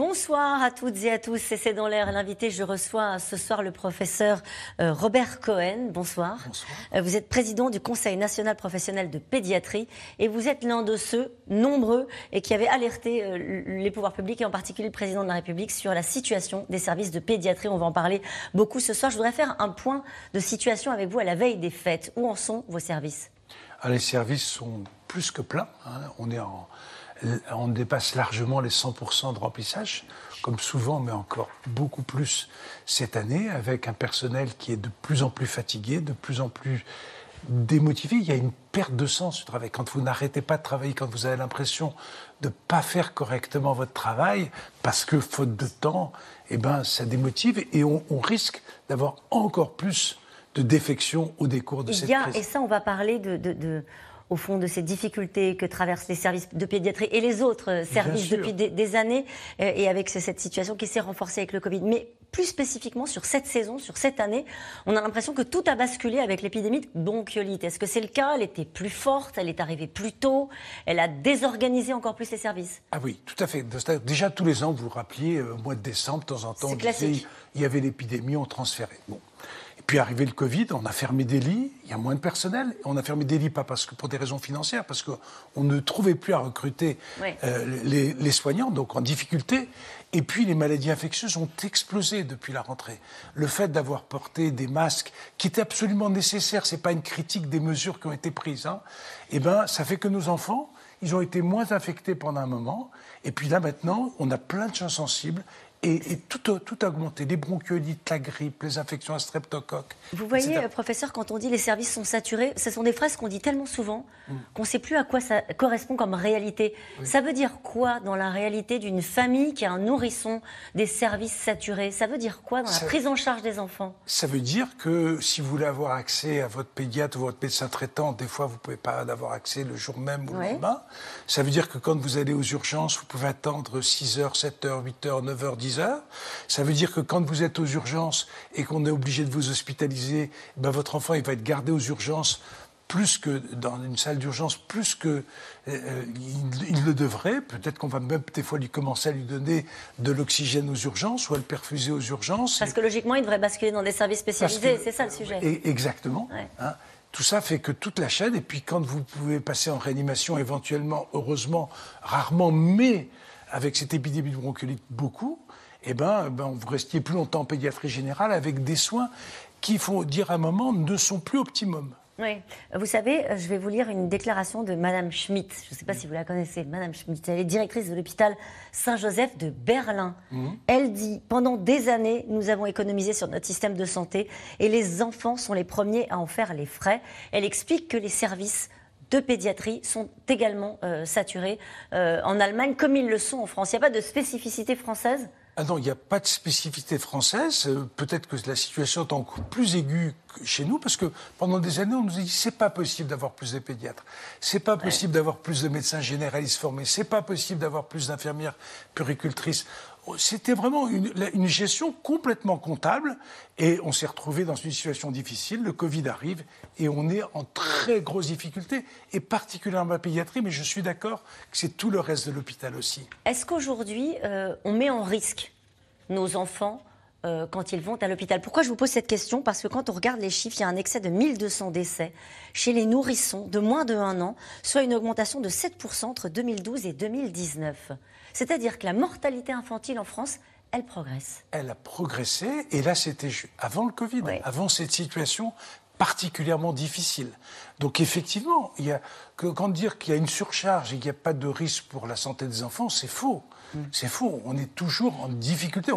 Bonsoir à toutes et à tous, c'est dans l'air l'invité. Je reçois ce soir le professeur euh, Robert Cohen. Bonsoir. Bonsoir. Euh, vous êtes président du Conseil national professionnel de pédiatrie et vous êtes l'un de ceux nombreux et qui avaient alerté euh, les pouvoirs publics et en particulier le président de la République sur la situation des services de pédiatrie. On va en parler beaucoup ce soir. Je voudrais faire un point de situation avec vous à la veille des fêtes. Où en sont vos services? Ah, Les services sont plus que pleins. Hein. On est en on dépasse largement les 100% de remplissage, comme souvent, mais encore beaucoup plus cette année, avec un personnel qui est de plus en plus fatigué, de plus en plus démotivé. Il y a une perte de sens du travail. Quand vous n'arrêtez pas de travailler, quand vous avez l'impression de ne pas faire correctement votre travail, parce que faute de temps, eh ben, ça démotive et on, risque d'avoir encore plus de défections au décours de Il cette y a, crise. Et ça, on va parler de, de au fond de ces difficultés que traversent les services de pédiatrie et les autres euh, services depuis des, années, euh, et avec cette situation qui s'est renforcée avec le Covid. Mais plus spécifiquement sur cette saison, sur cette année, on a l'impression que tout a basculé avec l'épidémie de bronchiolite. Est-ce que c'est le cas? Elle était plus forte, elle est arrivée plus tôt, elle a désorganisé encore plus les services? Ah oui, tout à fait. Déjà tous les ans, vous vous rappeliez, euh, au mois de décembre, de temps en temps, il y avait l'épidémie, on transférait. Bon. Puis arrivé le Covid, on a fermé des lits, il y a moins de personnel. On a fermé des lits pas parce que pour des raisons financières, parce qu'on ne trouvait plus à recruter euh, les, soignants, donc en difficulté. Et puis les maladies infectieuses ont explosé depuis la rentrée. Le fait d'avoir porté des masques, qui était absolument nécessaire, c'est pas une critique des mesures qui ont été prises. Hein, eh ben, ça fait que nos enfants, ils ont été moins infectés pendant un moment. Et puis là maintenant, on a plein de gens sensibles et, tout, tout, a augmenté. Les bronchiolites, la grippe, les infections à streptocoque. Vous voyez, professeur, quand on dit les services sont saturés, ce sont des phrases qu'on dit tellement souvent mm. qu'on ne sait plus à quoi ça correspond comme réalité. Ça veut dire quoi dans la réalité d'une famille qui a un nourrisson, des services saturés? Ça veut dire quoi dans la prise en charge des enfants? Ça veut dire que si vous voulez avoir accès à votre pédiatre ou votre médecin traitant, des fois vous ne pouvez pas avoir accès le jour même ou le lendemain. Ça veut dire que quand vous allez aux urgences, vous pouvez attendre 6 heures, 7 heures, 8 heures, 9 heures, 10 heures. Ça veut dire que quand vous êtes aux urgences et qu'on est obligé de vous hospitaliser, ben votre enfant il va être gardé aux urgences plus que dans une salle d'urgence, plus que euh, euh, il, le devrait. Peut-être qu'on va même des fois lui commencer à lui donner de l'oxygène aux urgences ou à le perfuser aux urgences. Parce que logiquement, il devrait basculer dans des services spécialisés, c'est ça le sujet. exactement. Hein. tout ça fait que toute la chaîne, et puis quand vous pouvez passer en réanimation éventuellement, heureusement, rarement, mais avec cette épidémie de bronchiolite beaucoup, eh ben, ben, vous restiez plus longtemps en pédiatrie générale avec des soins qui, il faut dire à un moment, ne sont plus optimum. Oui. Vous savez, je vais vous lire une déclaration de Madame Schmitt. Je ne sais pas si vous la connaissez, Madame Schmitt. Elle est directrice de l'hôpital Saint-Joseph de Berlin. Mhm. Elle dit Pendant des années, nous avons économisé sur notre système de santé et les enfants sont les premiers à en faire les frais. Elle explique que les services de pédiatrie sont également euh, saturés euh, en Allemagne, comme ils le sont en France. Il n'y a pas de spécificité française? Ah non, il n'y a pas de spécificité française. Euh, peut-être que la situation est encore plus aiguë que chez nous, parce que pendant des années, on nous a dit c'est pas possible d'avoir plus de pédiatres, c'est pas possible d'avoir plus de médecins généralistes formés, c'est pas possible d'avoir plus d'infirmières puricultrices. C'était vraiment une, gestion complètement comptable et on s'est retrouvé dans une situation difficile. Le Covid arrive et on est en très grosse difficulté et particulièrement la pédiatrie, mais je suis d'accord que c'est tout le reste de l'hôpital aussi. Est-ce qu'aujourd'hui, euh, on met en risque nos enfants euh, quand ils vont à l'hôpital. Pourquoi je vous pose cette question? Parce que quand on regarde les chiffres, il y a un excès de 1200 décès chez les nourrissons de moins de 1 an, soit une augmentation de 7% entre 2012 et 2019. C'est-à-dire que la mortalité infantile en France, elle progresse. Elle a progressé, et là c'était avant le Covid, avant cette situation particulièrement difficile. Donc effectivement, il y a, quand dire qu'il y a une surcharge et qu'il n'y a pas de risque pour la santé des enfants, c'est faux. Mm. C'est faux. On est toujours en difficulté.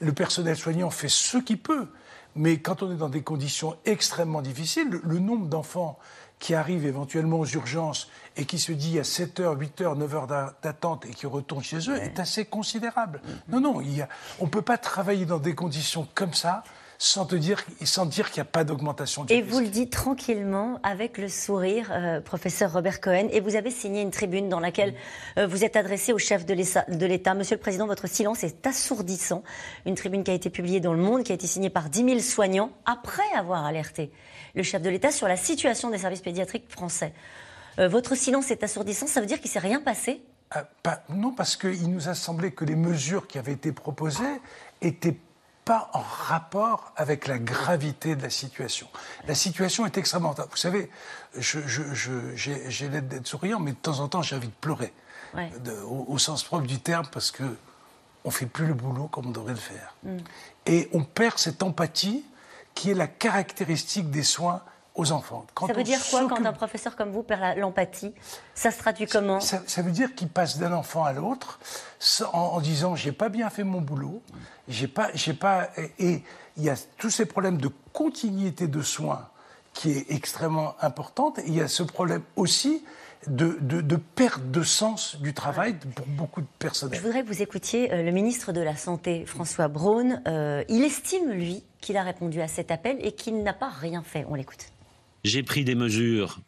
le personnel soignant fait ce qu'il peut. Mais quand on est dans des conditions extrêmement difficiles, le nombre d'enfants qui arrive éventuellement aux urgences et qui se dit à 7 h 8 h 9 h d'attente et qui retourne chez eux est assez considérable. Non, non, il on ne peut pas travailler dans des conditions comme ça sans, te dire, sans dire qu'il n'y a pas d'augmentation du Et vous le dites tranquillement, avec le sourire, euh, professeur Robert Cohen, et vous avez signé une tribune dans laquelle euh, vous êtes adressé au chef de l'État. Monsieur le Président, votre silence est assourdissant. Une tribune qui a été publiée dans Le Monde, qui a été signée par 10 000 soignants, après avoir alerté le chef de l'État sur la situation des services pédiatriques français. Euh, votre silence est assourdissant, ça veut dire qu'il ne s'est rien passé? Non, parce qu'il nous a semblé que les mesures qui avaient été proposées étaient pas en rapport avec la gravité de la situation. La situation est extrêmement... Vous savez, j'ai l'aide d'être souriant, mais de temps en temps, j'ai envie de pleurer, au, sens propre du terme, parce que on fait plus le boulot comme on devrait le faire. Mm. Et on perd cette empathie qui est la caractéristique des soins aux enfants. ça veut dire quoi quand un professeur comme vous perd l'empathie? Ça se traduit comment? ça, veut dire qu'il passe d'un enfant à l'autre en, en, disant j'ai pas bien fait mon boulot, j'ai pas, j'ai pas, et il y a tous ces problèmes de continuité de soins qui est extrêmement importante. Et il y a ce problème aussi de, de, perte de sens du travail pour beaucoup de personnes. Je voudrais que vous écoutiez euh, le ministre de la Santé, François Braun. Euh, il estime, lui, qu'il a répondu à cet appel et qu'il n'a pas rien fait. On l'écoute. J'ai pris des mesures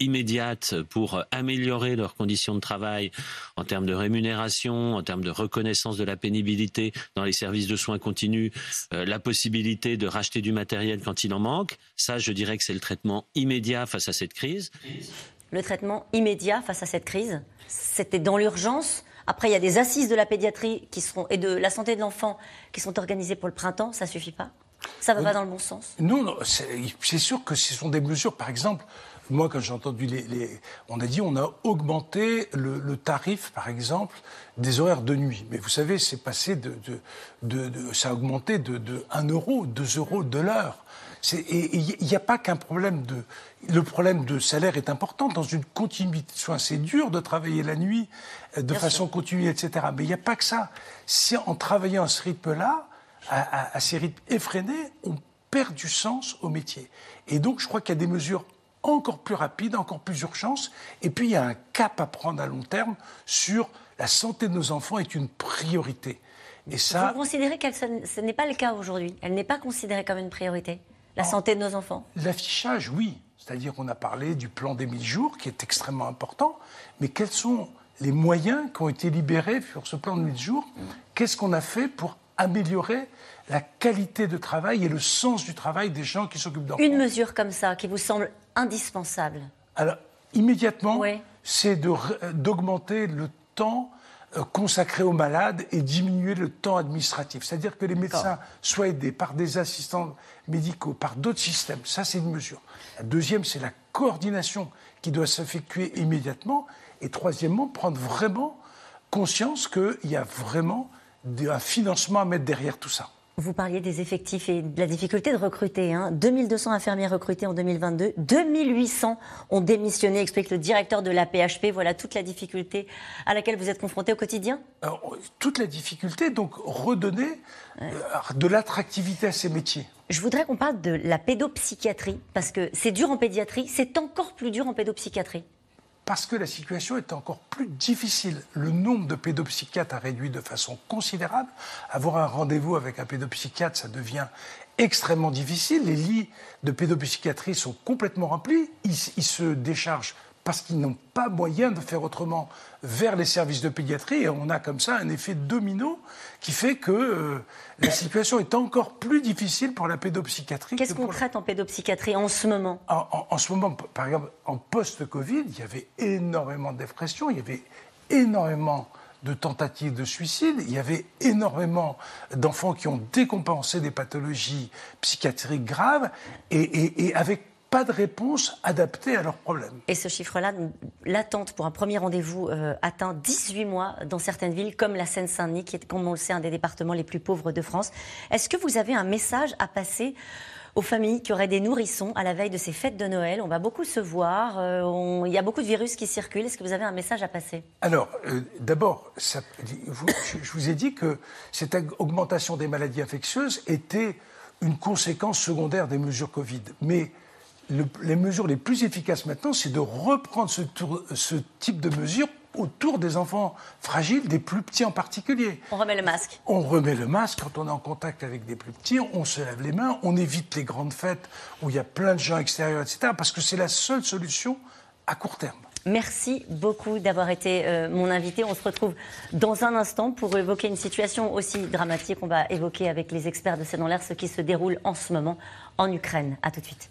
immédiates pour améliorer leurs conditions de travail en termes de rémunération, en termes de reconnaissance de la pénibilité dans les services de soins continus, euh, la possibilité de racheter du matériel quand il en manque. Ça, je dirais que c'est le traitement immédiat face à cette crise. Le traitement immédiat face à cette crise, c'était dans l'urgence. Après, il y a des assises de la pédiatrie qui seront, et de la santé de l'enfant qui sont organisées pour le printemps. Ça suffit pas ça va pas dans le bon sens Non, c'est sûr que ce sont des mesures, par exemple, moi, quand j'ai entendu les, On a dit on a augmenté le, tarif, par exemple, des horaires de nuit. Mais vous savez, c'est passé de, de, Ça a augmenté de, 1 euro, 2 euros de l'heure. Et il n'y a pas qu'un problème de. Le problème de salaire est important dans une continuité de soins. C'est dur de travailler la nuit euh, de façon continue, etc. Mais il n'y a pas que ça. Si en travaillant à ce rythme-là, à, à, ces rythmes effrénés, on perd du sens au métier. Et donc, je crois qu'il y a des mesures encore plus rapides, encore plus urgentes. Et puis, il y a un cap à prendre à long terme sur la santé de nos enfants est une priorité. Et ça, Vous considérez que ce n'est pas le cas aujourd'hui Elle n'est pas considérée comme une priorité La santé de nos enfants L'affichage, oui. C'est-à-dire qu'on a parlé du plan des 1000 jours, qui est extrêmement important. Mais quels sont les moyens qui ont été libérés sur ce plan de 1000 jours? Qu'est-ce qu'on a fait pour améliorer la qualité de travail et le sens du travail des gens qui s'occupent d'enfants. Une mesure comme ça qui vous semble indispensable Alors, immédiatement, c'est d'augmenter le temps euh, consacré aux malades et diminuer le temps administratif. C'est-à-dire que les médecins soient aidés par des assistants médicaux, par d'autres systèmes. Ça, c'est une mesure. La deuxième, c'est la coordination qui doit s'effectuer immédiatement. Et troisièmement, prendre vraiment conscience qu'il y a vraiment un financement à mettre derrière tout ça. Vous parliez des effectifs et de la difficulté de recruter. Hein. 2200 infirmiers recrutés en 2022, 2800 ont démissionné, explique le directeur de la PHP. Voilà toute la difficulté à laquelle vous êtes confronté au quotidien Toute la difficulté, donc redonner euh, de l'attractivité à ces métiers. Je voudrais qu'on parle de la pédopsychiatrie, parce que c'est dur en pédiatrie, c'est encore plus dur en pédopsychiatrie parce que la situation est encore plus difficile. Le nombre de pédopsychiatres a réduit de façon considérable. Avoir un rendez-vous avec un pédopsychiatre, ça devient extrêmement difficile. Les lits de pédopsychiatrie sont complètement remplis. Ils, ils se déchargent parce qu'ils n'ont pas moyen de faire autrement vers les services de pédiatrie. Et on a comme ça un effet domino qui fait que euh, la situation est encore plus difficile pour la pédopsychiatrie. Qu'est-ce qu'on traite en pédopsychiatrie en ce moment? En, ce moment, par exemple, en post-Covid, il y avait énormément de dépression, il y avait énormément de tentatives de suicide, il y avait énormément d'enfants qui ont décompensé des pathologies psychiatriques graves, et, et avec pas de réponse adaptée à leurs problèmes. Et ce chiffre-là, l'attente pour un premier rendez-vous euh, atteint 18 mois dans certaines villes, comme la Seine-Saint-Denis, qui est, comme on le sait, un des départements les plus pauvres de France. Est-ce que vous avez un message à passer aux familles qui auraient des nourrissons à la veille de ces fêtes de Noël? On va beaucoup se voir, euh, il y a beaucoup de virus qui circulent. Est-ce que vous avez un message à passer? Alors, euh, d'abord, je, je vous ai dit que cette augmentation des maladies infectieuses était une conséquence secondaire des mesures Covid. Mais les mesures les plus efficaces maintenant, c'est de reprendre ce, ce, type de mesures autour des enfants fragiles, des plus petits en particulier. On remet le masque. On remet le masque quand on est en contact avec des plus petits, on se lave les mains, on évite les grandes fêtes où il y a plein de gens extérieurs, etc. Parce que c'est la seule solution à court terme. Merci beaucoup d'avoir été euh, mon invité. On se retrouve dans un instant pour évoquer une situation aussi dramatique. On va évoquer avec les experts de C'est dans l'air ce qui se déroule en ce moment en Ukraine. A tout de suite.